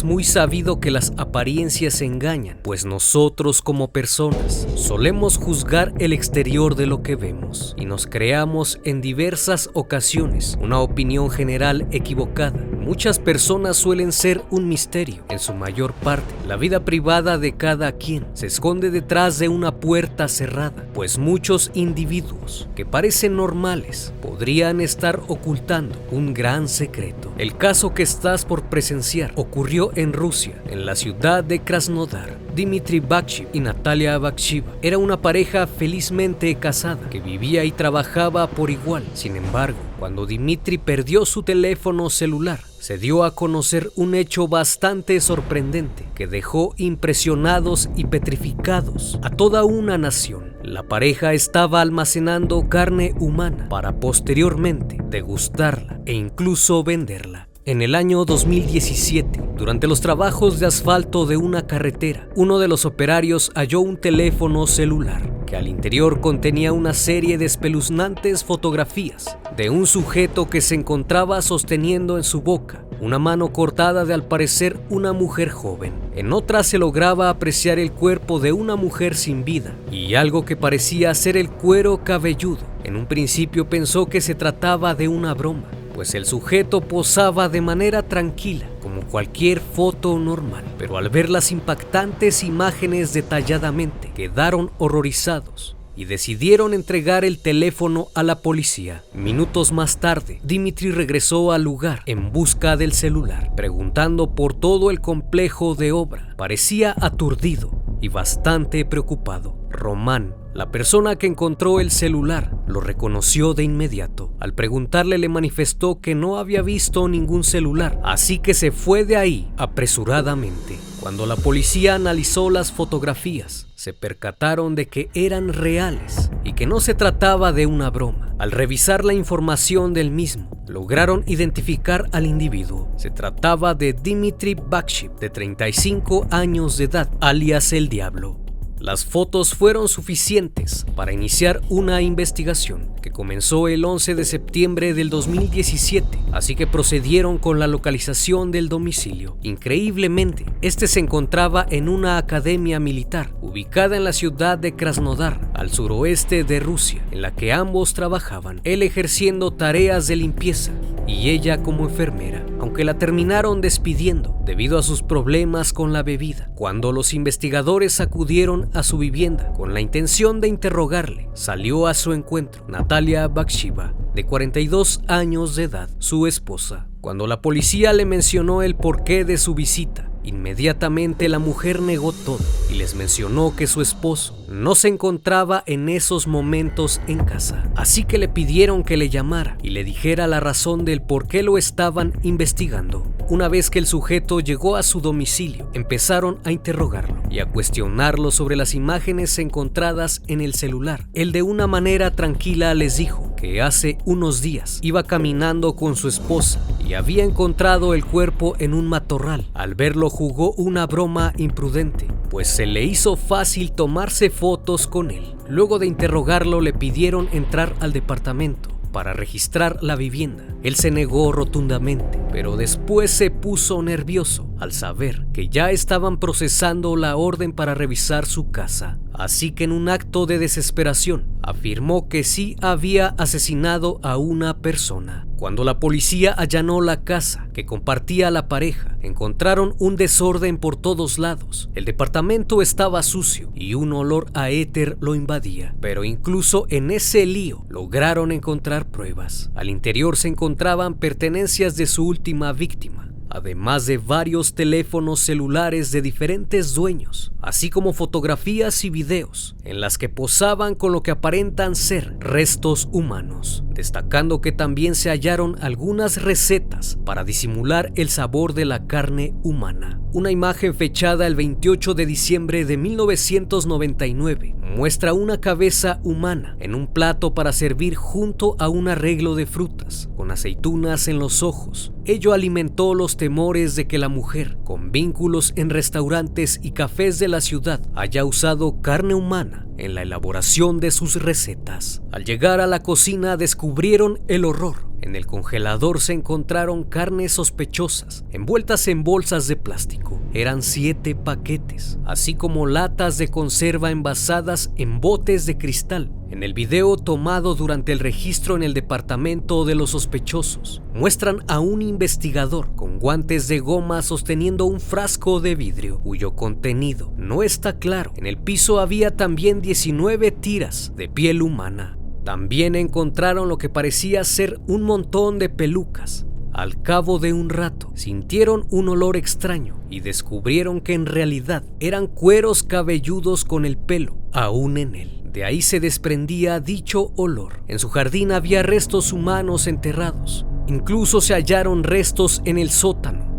Es muy sabido que las apariencias engañan, pues nosotros como personas solemos juzgar el exterior de lo que vemos y nos creamos en diversas ocasiones una opinión general equivocada. Muchas personas suelen ser un misterio, en su mayor parte. La vida privada de cada quien se esconde detrás de una puerta cerrada, pues muchos individuos que parecen normales podrían estar ocultando un gran secreto. El caso que estás por presenciar ocurrió en Rusia, en la ciudad de Krasnodar. Dmitry Bakshiv y Natalia Bakshiva era una pareja felizmente casada que vivía y trabajaba por igual. Sin embargo, cuando Dmitry perdió su teléfono celular, se dio a conocer un hecho bastante sorprendente que dejó impresionados y petrificados a toda una nación. La pareja estaba almacenando carne humana para posteriormente degustarla e incluso venderla. En el año 2017, durante los trabajos de asfalto de una carretera, uno de los operarios halló un teléfono celular que al interior contenía una serie de espeluznantes fotografías de un sujeto que se encontraba sosteniendo en su boca una mano cortada de al parecer una mujer joven. En otra se lograba apreciar el cuerpo de una mujer sin vida y algo que parecía ser el cuero cabelludo. En un principio pensó que se trataba de una broma, pues el sujeto posaba de manera tranquila, como cualquier foto normal, pero al ver las impactantes imágenes detalladamente, quedaron horrorizados y decidieron entregar el teléfono a la policía. Minutos más tarde, Dimitri regresó al lugar en busca del celular, preguntando por todo el complejo de obra. Parecía aturdido y bastante preocupado. Román la persona que encontró el celular lo reconoció de inmediato. Al preguntarle le manifestó que no había visto ningún celular, así que se fue de ahí apresuradamente. Cuando la policía analizó las fotografías, se percataron de que eran reales y que no se trataba de una broma. Al revisar la información del mismo, lograron identificar al individuo. Se trataba de Dimitri Bakshiv, de 35 años de edad, alias el Diablo. Las fotos fueron suficientes para iniciar una investigación que comenzó el 11 de septiembre del 2017, así que procedieron con la localización del domicilio. Increíblemente, este se encontraba en una academia militar ubicada en la ciudad de Krasnodar, al suroeste de Rusia, en la que ambos trabajaban, él ejerciendo tareas de limpieza y ella como enfermera, aunque la terminaron despidiendo debido a sus problemas con la bebida. Cuando los investigadores acudieron a su vivienda con la intención de interrogarle, salió a su encuentro Natalia Bakshiva, de 42 años de edad, su esposa. Cuando la policía le mencionó el porqué de su visita, Inmediatamente la mujer negó todo y les mencionó que su esposo no se encontraba en esos momentos en casa. Así que le pidieron que le llamara y le dijera la razón del por qué lo estaban investigando. Una vez que el sujeto llegó a su domicilio, empezaron a interrogarlo y a cuestionarlo sobre las imágenes encontradas en el celular. Él de una manera tranquila les dijo que hace unos días iba caminando con su esposa y había encontrado el cuerpo en un matorral. Al verlo jugó una broma imprudente, pues se le hizo fácil tomarse fotos con él. Luego de interrogarlo le pidieron entrar al departamento para registrar la vivienda. Él se negó rotundamente, pero después se puso nervioso al saber que ya estaban procesando la orden para revisar su casa. Así que en un acto de desesperación afirmó que sí había asesinado a una persona. Cuando la policía allanó la casa que compartía la pareja, encontraron un desorden por todos lados. El departamento estaba sucio y un olor a éter lo invadía. Pero incluso en ese lío lograron encontrar pruebas. Al interior se encontraban pertenencias de su última víctima, además de varios teléfonos celulares de diferentes dueños, así como fotografías y videos en las que posaban con lo que aparentan ser restos humanos, destacando que también se hallaron algunas recetas para disimular el sabor de la carne humana. Una imagen fechada el 28 de diciembre de 1999 muestra una cabeza humana en un plato para servir junto a un arreglo de frutas, con aceitunas en los ojos. Ello alimentó los temores de que la mujer, con vínculos en restaurantes y cafés de la ciudad, haya usado carne humana en la elaboración de sus recetas. Al llegar a la cocina descubrieron el horror en el congelador se encontraron carnes sospechosas, envueltas en bolsas de plástico. Eran siete paquetes, así como latas de conserva envasadas en botes de cristal. En el video tomado durante el registro en el departamento de los sospechosos, muestran a un investigador con guantes de goma sosteniendo un frasco de vidrio, cuyo contenido no está claro. En el piso había también 19 tiras de piel humana. También encontraron lo que parecía ser un montón de pelucas. Al cabo de un rato, sintieron un olor extraño y descubrieron que en realidad eran cueros cabelludos con el pelo aún en él. De ahí se desprendía dicho olor. En su jardín había restos humanos enterrados. Incluso se hallaron restos en el sótano.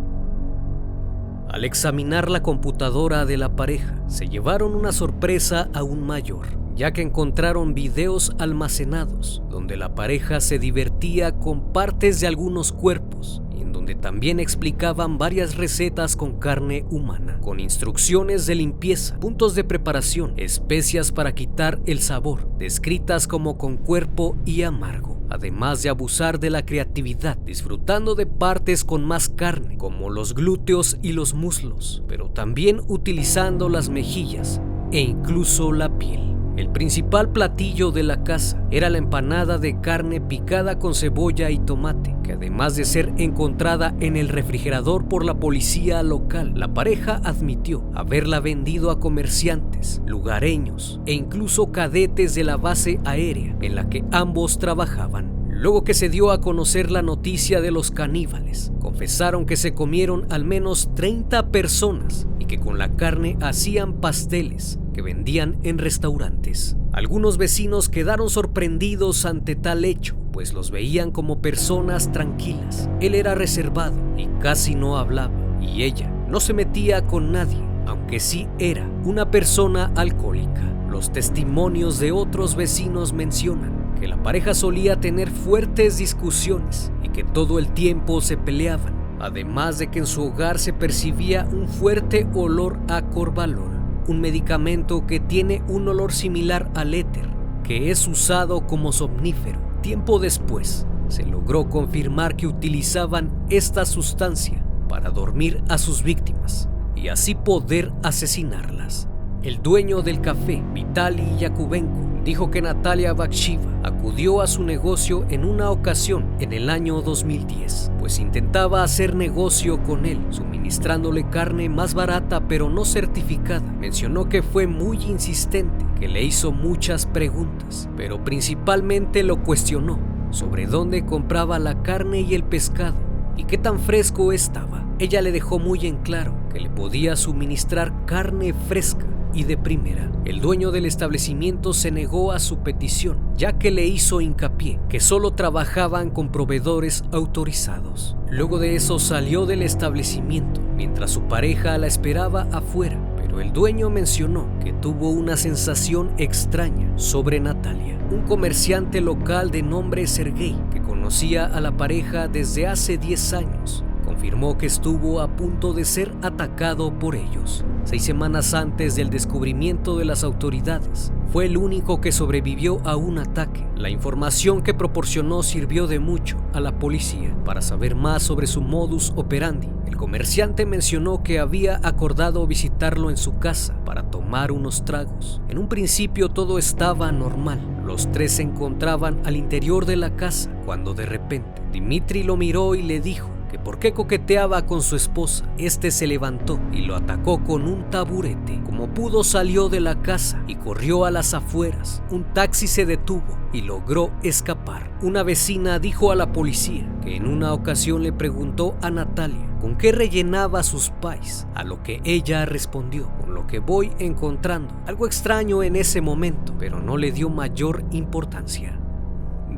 Al examinar la computadora de la pareja, se llevaron una sorpresa aún mayor ya que encontraron videos almacenados donde la pareja se divertía con partes de algunos cuerpos en donde también explicaban varias recetas con carne humana, con instrucciones de limpieza, puntos de preparación, especias para quitar el sabor, descritas como con cuerpo y amargo además de abusar de la creatividad, disfrutando de partes con más carne, como los glúteos y los muslos, pero también utilizando las mejillas e incluso la piel. El principal platillo de la casa era la empanada de carne picada con cebolla y tomate, que además de ser encontrada en el refrigerador por la policía local, la pareja admitió haberla vendido a comerciantes, lugareños e incluso cadetes de la base aérea en la que ambos trabajaban. Luego que se dio a conocer la noticia de los caníbales, confesaron que se comieron al menos 30 personas y que con la carne hacían pasteles que vendían en restaurantes. Algunos vecinos quedaron sorprendidos ante tal hecho, pues los veían como personas tranquilas. Él era reservado y casi no hablaba, y ella no se metía con nadie, aunque sí era una persona alcohólica. Los testimonios de otros vecinos mencionan que la pareja solía tener fuertes discusiones y que todo el tiempo se peleaban, además de que en su hogar se percibía un fuerte olor a corvalol, un medicamento que tiene un olor similar al éter, que es usado como somnífero. Tiempo después, se logró confirmar que utilizaban esta sustancia para dormir a sus víctimas y así poder asesinarlas. El dueño del café, Vitali Yakubenko, dijo que Natalia Bakshiva acudió a su negocio en una ocasión en el año 2010, pues intentaba hacer negocio con él, suministrándole carne más barata pero no certificada. Mencionó que fue muy insistente, que le hizo muchas preguntas, pero principalmente lo cuestionó sobre dónde compraba la carne y el pescado y qué tan fresco estaba. Ella le dejó muy en claro que le podía suministrar carne fresca y de primera. El dueño del establecimiento se negó a su petición, ya que le hizo hincapié que solo trabajaban con proveedores autorizados. Luego de eso salió del establecimiento, mientras su pareja la esperaba afuera, pero el dueño mencionó que tuvo una sensación extraña sobre Natalia, un comerciante local de nombre Sergei, que conocía a la pareja desde hace 10 años confirmó que estuvo a punto de ser atacado por ellos. Seis semanas antes del descubrimiento de las autoridades, fue el único que sobrevivió a un ataque. La información que proporcionó sirvió de mucho a la policía para saber más sobre su modus operandi. El comerciante mencionó que había acordado visitarlo en su casa para tomar unos tragos. En un principio todo estaba normal. Los tres se encontraban al interior de la casa cuando de repente Dimitri lo miró y le dijo que por qué coqueteaba con su esposa. Este se levantó y lo atacó con un taburete. Como pudo salió de la casa y corrió a las afueras. Un taxi se detuvo y logró escapar. Una vecina dijo a la policía que en una ocasión le preguntó a Natalia con qué rellenaba sus pais, a lo que ella respondió, con lo que voy encontrando. Algo extraño en ese momento, pero no le dio mayor importancia.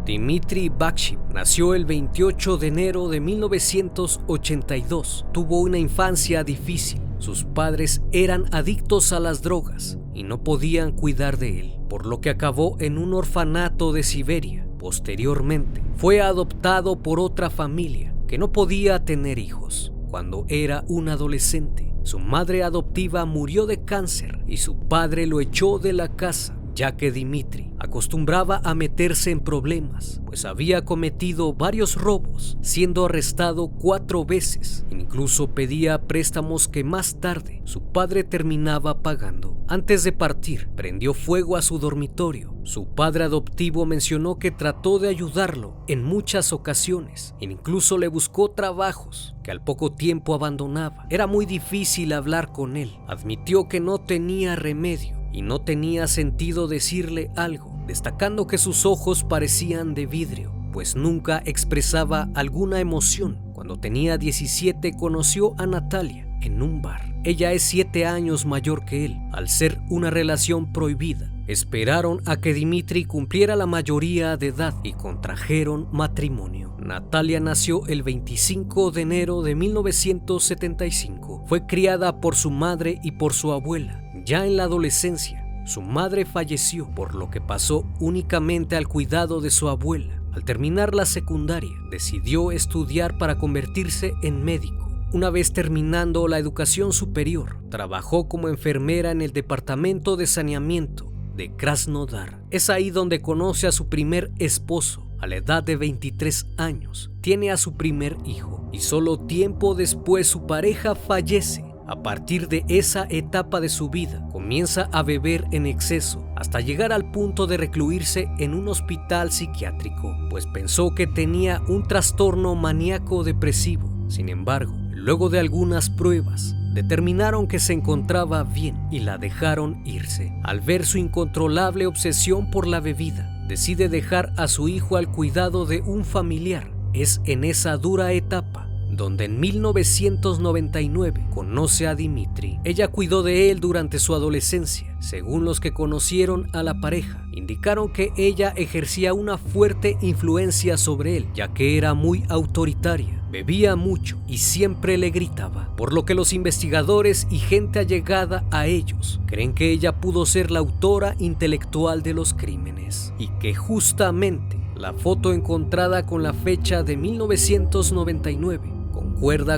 Dmitry Bakshi nació el 28 de enero de 1982. Tuvo una infancia difícil. Sus padres eran adictos a las drogas y no podían cuidar de él, por lo que acabó en un orfanato de Siberia. Posteriormente, fue adoptado por otra familia que no podía tener hijos. Cuando era un adolescente, su madre adoptiva murió de cáncer y su padre lo echó de la casa ya que Dimitri acostumbraba a meterse en problemas, pues había cometido varios robos, siendo arrestado cuatro veces. Incluso pedía préstamos que más tarde su padre terminaba pagando. Antes de partir, prendió fuego a su dormitorio. Su padre adoptivo mencionó que trató de ayudarlo en muchas ocasiones, incluso le buscó trabajos que al poco tiempo abandonaba. Era muy difícil hablar con él. Admitió que no tenía remedio y no tenía sentido decirle algo, destacando que sus ojos parecían de vidrio, pues nunca expresaba alguna emoción. Cuando tenía 17 conoció a Natalia en un bar. Ella es 7 años mayor que él, al ser una relación prohibida. Esperaron a que Dimitri cumpliera la mayoría de edad y contrajeron matrimonio. Natalia nació el 25 de enero de 1975. Fue criada por su madre y por su abuela. Ya en la adolescencia, su madre falleció, por lo que pasó únicamente al cuidado de su abuela. Al terminar la secundaria, decidió estudiar para convertirse en médico. Una vez terminando la educación superior, trabajó como enfermera en el departamento de saneamiento de Krasnodar. Es ahí donde conoce a su primer esposo. A la edad de 23 años, tiene a su primer hijo y solo tiempo después su pareja fallece a partir de esa etapa de su vida, comienza a beber en exceso hasta llegar al punto de recluirse en un hospital psiquiátrico, pues pensó que tenía un trastorno maníaco depresivo. Sin embargo, luego de algunas pruebas, determinaron que se encontraba bien y la dejaron irse. Al ver su incontrolable obsesión por la bebida, decide dejar a su hijo al cuidado de un familiar. Es en esa dura etapa donde en 1999 conoce a Dimitri. Ella cuidó de él durante su adolescencia. Según los que conocieron a la pareja, indicaron que ella ejercía una fuerte influencia sobre él, ya que era muy autoritaria. Bebía mucho y siempre le gritaba, por lo que los investigadores y gente allegada a ellos creen que ella pudo ser la autora intelectual de los crímenes y que justamente la foto encontrada con la fecha de 1999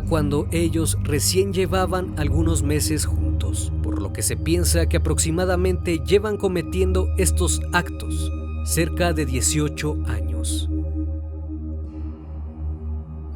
cuando ellos recién llevaban algunos meses juntos, por lo que se piensa que aproximadamente llevan cometiendo estos actos cerca de 18 años.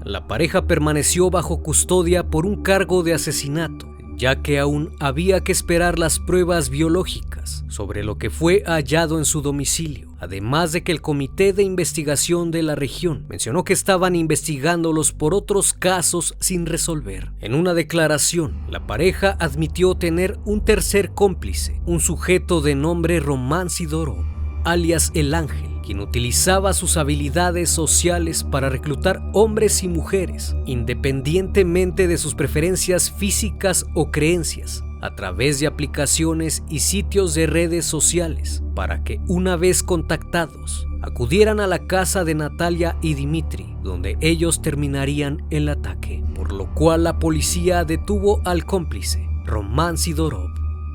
La pareja permaneció bajo custodia por un cargo de asesinato ya que aún había que esperar las pruebas biológicas sobre lo que fue hallado en su domicilio, además de que el Comité de Investigación de la región mencionó que estaban investigándolos por otros casos sin resolver. En una declaración, la pareja admitió tener un tercer cómplice, un sujeto de nombre Román Sidorov, alias El Ángel, quien utilizaba sus habilidades sociales para reclutar hombres y mujeres, independientemente de sus preferencias físicas o creencias, a través de aplicaciones y sitios de redes sociales, para que una vez contactados, acudieran a la casa de Natalia y Dimitri, donde ellos terminarían el ataque, por lo cual la policía detuvo al cómplice, Román Sidorov,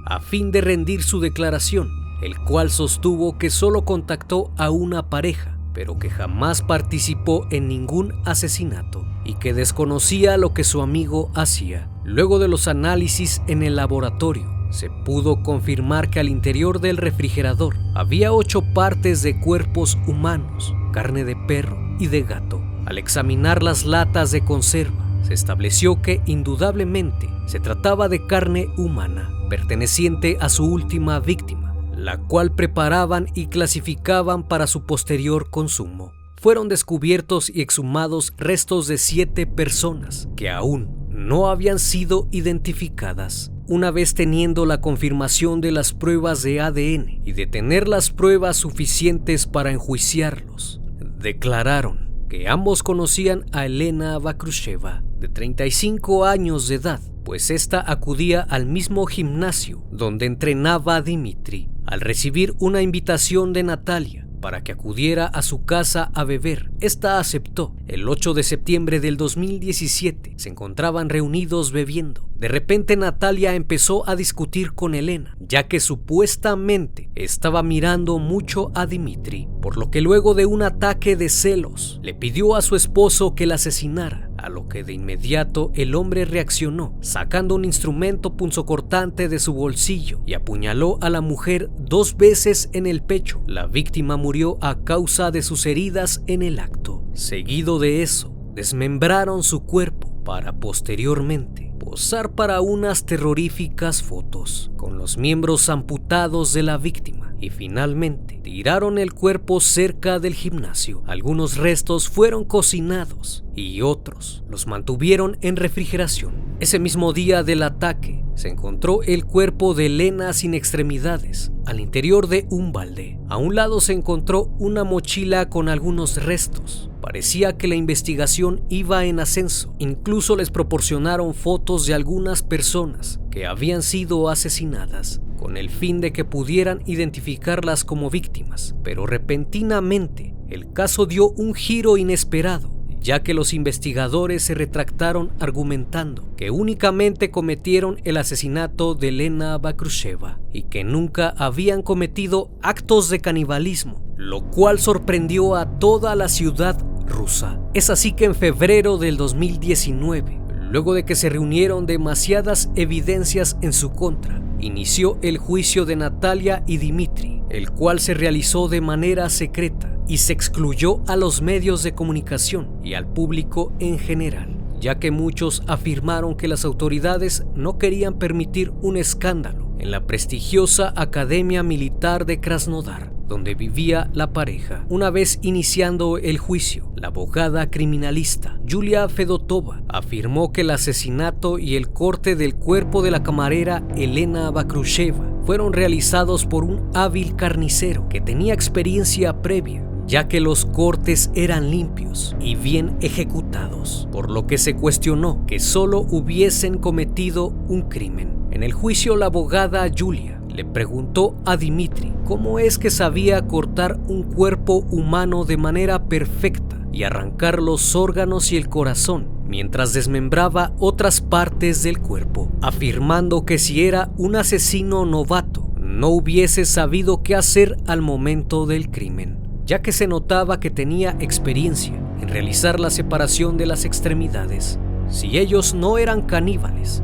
a fin de rendir su declaración el cual sostuvo que solo contactó a una pareja, pero que jamás participó en ningún asesinato y que desconocía lo que su amigo hacía. Luego de los análisis en el laboratorio, se pudo confirmar que al interior del refrigerador había ocho partes de cuerpos humanos, carne de perro y de gato. Al examinar las latas de conserva, se estableció que indudablemente se trataba de carne humana, perteneciente a su última víctima, la cual preparaban y clasificaban para su posterior consumo. fueron descubiertos y exhumados restos de siete personas que aún no habían sido identificadas. Una vez teniendo la confirmación de las pruebas de ADN y de tener las pruebas suficientes para enjuiciarlos, declararon que ambos conocían a Elena Bakrusheva, de 35 años de edad, pues ésta acudía al mismo gimnasio donde entrenaba a Dimitri. Al recibir una invitación de Natalia, para que acudiera a su casa a beber. Esta aceptó. El 8 de septiembre del 2017 se encontraban reunidos bebiendo. De repente Natalia empezó a discutir con Elena, ya que supuestamente estaba mirando mucho a Dimitri, por lo que luego de un ataque de celos le pidió a su esposo que la asesinara a lo que de inmediato el hombre reaccionó, sacando un instrumento punzocortante de su bolsillo y apuñaló a la mujer dos veces en el pecho. La víctima murió a causa de sus heridas en el acto. Seguido de eso, desmembraron su cuerpo para posteriormente posar para unas terroríficas fotos con los miembros amputados de la víctima finalmente tiraron el cuerpo cerca del gimnasio. Algunos restos fueron cocinados y otros los mantuvieron en refrigeración. Ese mismo día del ataque se encontró el cuerpo de Elena sin extremidades al interior de un balde. A un lado se encontró una mochila con algunos restos. Parecía que la investigación iba en ascenso. Incluso les proporcionaron fotos de algunas personas que habían sido asesinadas con el fin de que pudieran identificarlas como víctimas. Pero repentinamente el caso dio un giro inesperado ya que los investigadores se retractaron argumentando que únicamente cometieron el asesinato de Elena Bakrusheva y que nunca habían cometido actos de canibalismo, lo cual sorprendió a toda la ciudad rusa. Es así que en febrero del 2019, luego de que se reunieron demasiadas evidencias en su contra, inició el juicio de Natalia y Dimitri, el cual se realizó de manera secreta y se excluyó a los medios de comunicación y al público en general, ya que muchos afirmaron que las autoridades no querían permitir un escándalo en la prestigiosa Academia Militar de Krasnodar, donde vivía la pareja. Una vez iniciando el juicio, la abogada criminalista Julia Fedotova afirmó que el asesinato y el corte del cuerpo de la camarera Elena Bakrusheva fueron realizados por un hábil carnicero que tenía experiencia previa ya que los cortes eran limpios y bien ejecutados, por lo que se cuestionó que solo hubiesen cometido un crimen. En el juicio la abogada Julia le preguntó a Dimitri cómo es que sabía cortar un cuerpo humano de manera perfecta y arrancar los órganos y el corazón mientras desmembraba otras partes del cuerpo, afirmando que si era un asesino novato, no hubiese sabido qué hacer al momento del crimen ya que se notaba que tenía experiencia en realizar la separación de las extremidades. Si ellos no eran caníbales,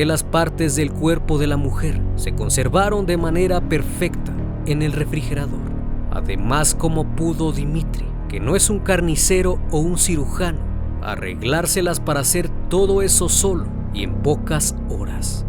¿por qué las partes del cuerpo de la mujer se conservaron de manera perfecta en el refrigerador? Además, ¿cómo pudo Dimitri, que no es un carnicero o un cirujano, arreglárselas para hacer todo eso solo y en pocas horas?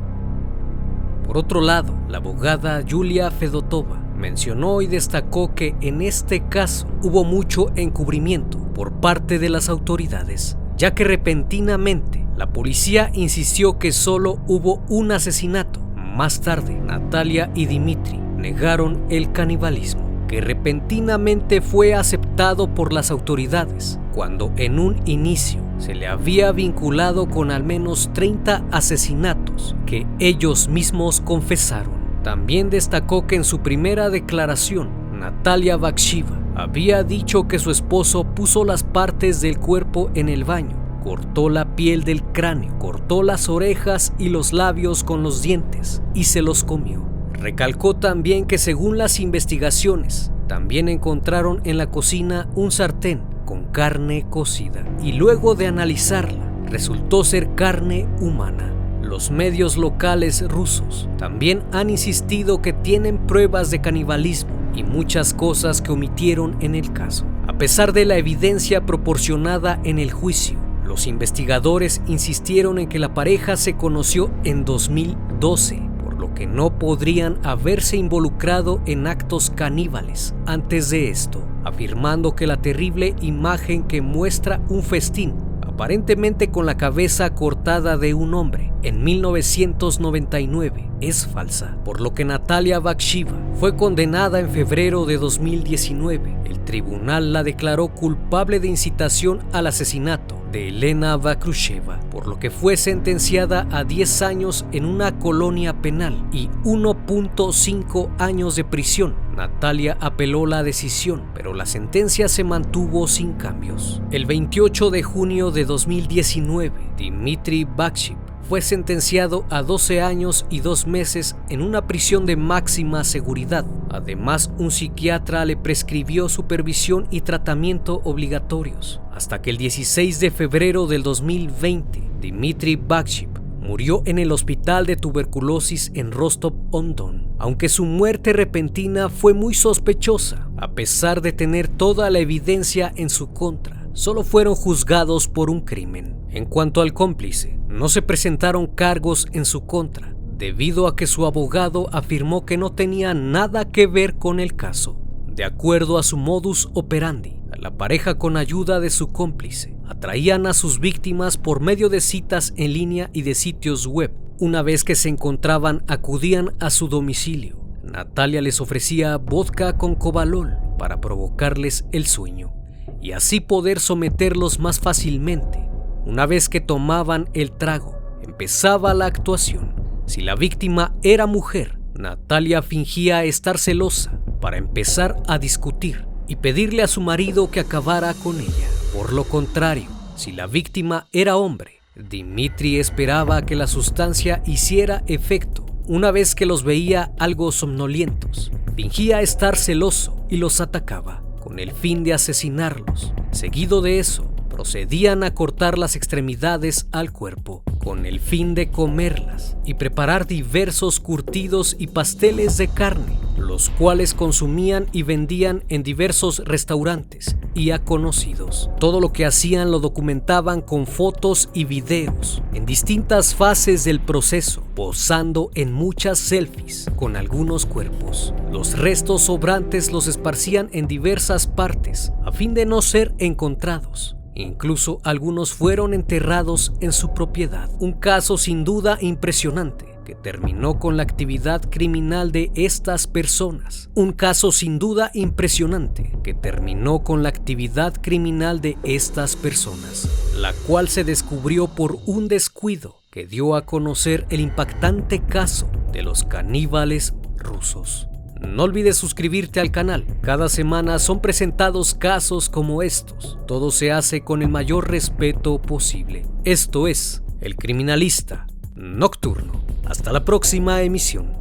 Por otro lado, la abogada Julia Fedotova mencionó y destacó que en este caso hubo mucho encubrimiento por parte de las autoridades, ya que repentinamente la policía insistió que solo hubo un asesinato. Más tarde, Natalia y Dimitri negaron el canibalismo, que repentinamente fue aceptado por las autoridades, cuando en un inicio se le había vinculado con al menos 30 asesinatos que ellos mismos confesaron. También destacó que en su primera declaración, Natalia Bakshiva había dicho que su esposo puso las partes del cuerpo en el baño, cortó la piel del cráneo, cortó las orejas y los labios con los dientes y se los comió. Recalcó también que según las investigaciones, también encontraron en la cocina un sartén con carne cocida y luego de analizarla resultó ser carne humana. Los medios locales rusos también han insistido que tienen pruebas de canibalismo y muchas cosas que omitieron en el caso. A pesar de la evidencia proporcionada en el juicio, los investigadores insistieron en que la pareja se conoció en 2012 que no podrían haberse involucrado en actos caníbales. Antes de esto, afirmando que la terrible imagen que muestra un festín aparentemente con la cabeza cortada de un hombre en 1999 es falsa, por lo que Natalia Bakshiva fue condenada en febrero de 2019. El tribunal la declaró culpable de incitación al asesinato de Elena Bakrusheva, por lo que fue sentenciada a 10 años en una colonia penal y 1.5 años de prisión. Natalia apeló la decisión, pero la sentencia se mantuvo sin cambios. El 28 de junio de 2019, Dmitry Bakshiv fue sentenciado a 12 años y 2 meses en una prisión de máxima seguridad. Además, un psiquiatra le prescribió supervisión y tratamiento obligatorios. Hasta que el 16 de febrero del 2020, Dmitry Bakshiv murió en el hospital de tuberculosis en Rostov-on-Don, aunque su muerte repentina fue muy sospechosa, a pesar de tener toda la evidencia en su contra solo fueron juzgados por un crimen. En cuanto al cómplice, no se presentaron cargos en su contra, debido a que su abogado afirmó que no tenía nada que ver con el caso. De acuerdo a su modus operandi, la pareja con ayuda de su cómplice atraían a sus víctimas por medio de citas en línea y de sitios web. Una vez que se encontraban, acudían a su domicilio. Natalia les ofrecía vodka con cobalol para provocarles el sueño y así poder someterlos más fácilmente. Una vez que tomaban el trago, empezaba la actuación. Si la víctima era mujer, Natalia fingía estar celosa para empezar a discutir y pedirle a su marido que acabara con ella. Por lo contrario, si la víctima era hombre, Dimitri esperaba que la sustancia hiciera efecto una vez que los veía algo somnolientos. Fingía estar celoso y los atacaba con el fin de asesinarlos. Seguido de eso, procedían a cortar las extremidades al cuerpo, con el fin de comerlas y preparar diversos curtidos y pasteles de carne, los cuales consumían y vendían en diversos restaurantes y a conocidos. Todo lo que hacían lo documentaban con fotos y videos en distintas fases del proceso, posando en muchas selfies con algunos cuerpos. Los restos sobrantes los esparcían en diversas partes a fin de no ser encontrados. Incluso algunos fueron enterrados en su propiedad. Un caso sin duda impresionante que terminó con la actividad criminal de estas personas. Un caso sin duda impresionante que terminó con la actividad criminal de estas personas, la cual se descubrió por un descuido que dio a conocer el impactante caso de los caníbales rusos. No olvides suscribirte al canal. Cada semana son presentados casos como estos. Todo se hace con el mayor respeto posible. Esto es El Criminalista Nocturno. Hasta la próxima emisión.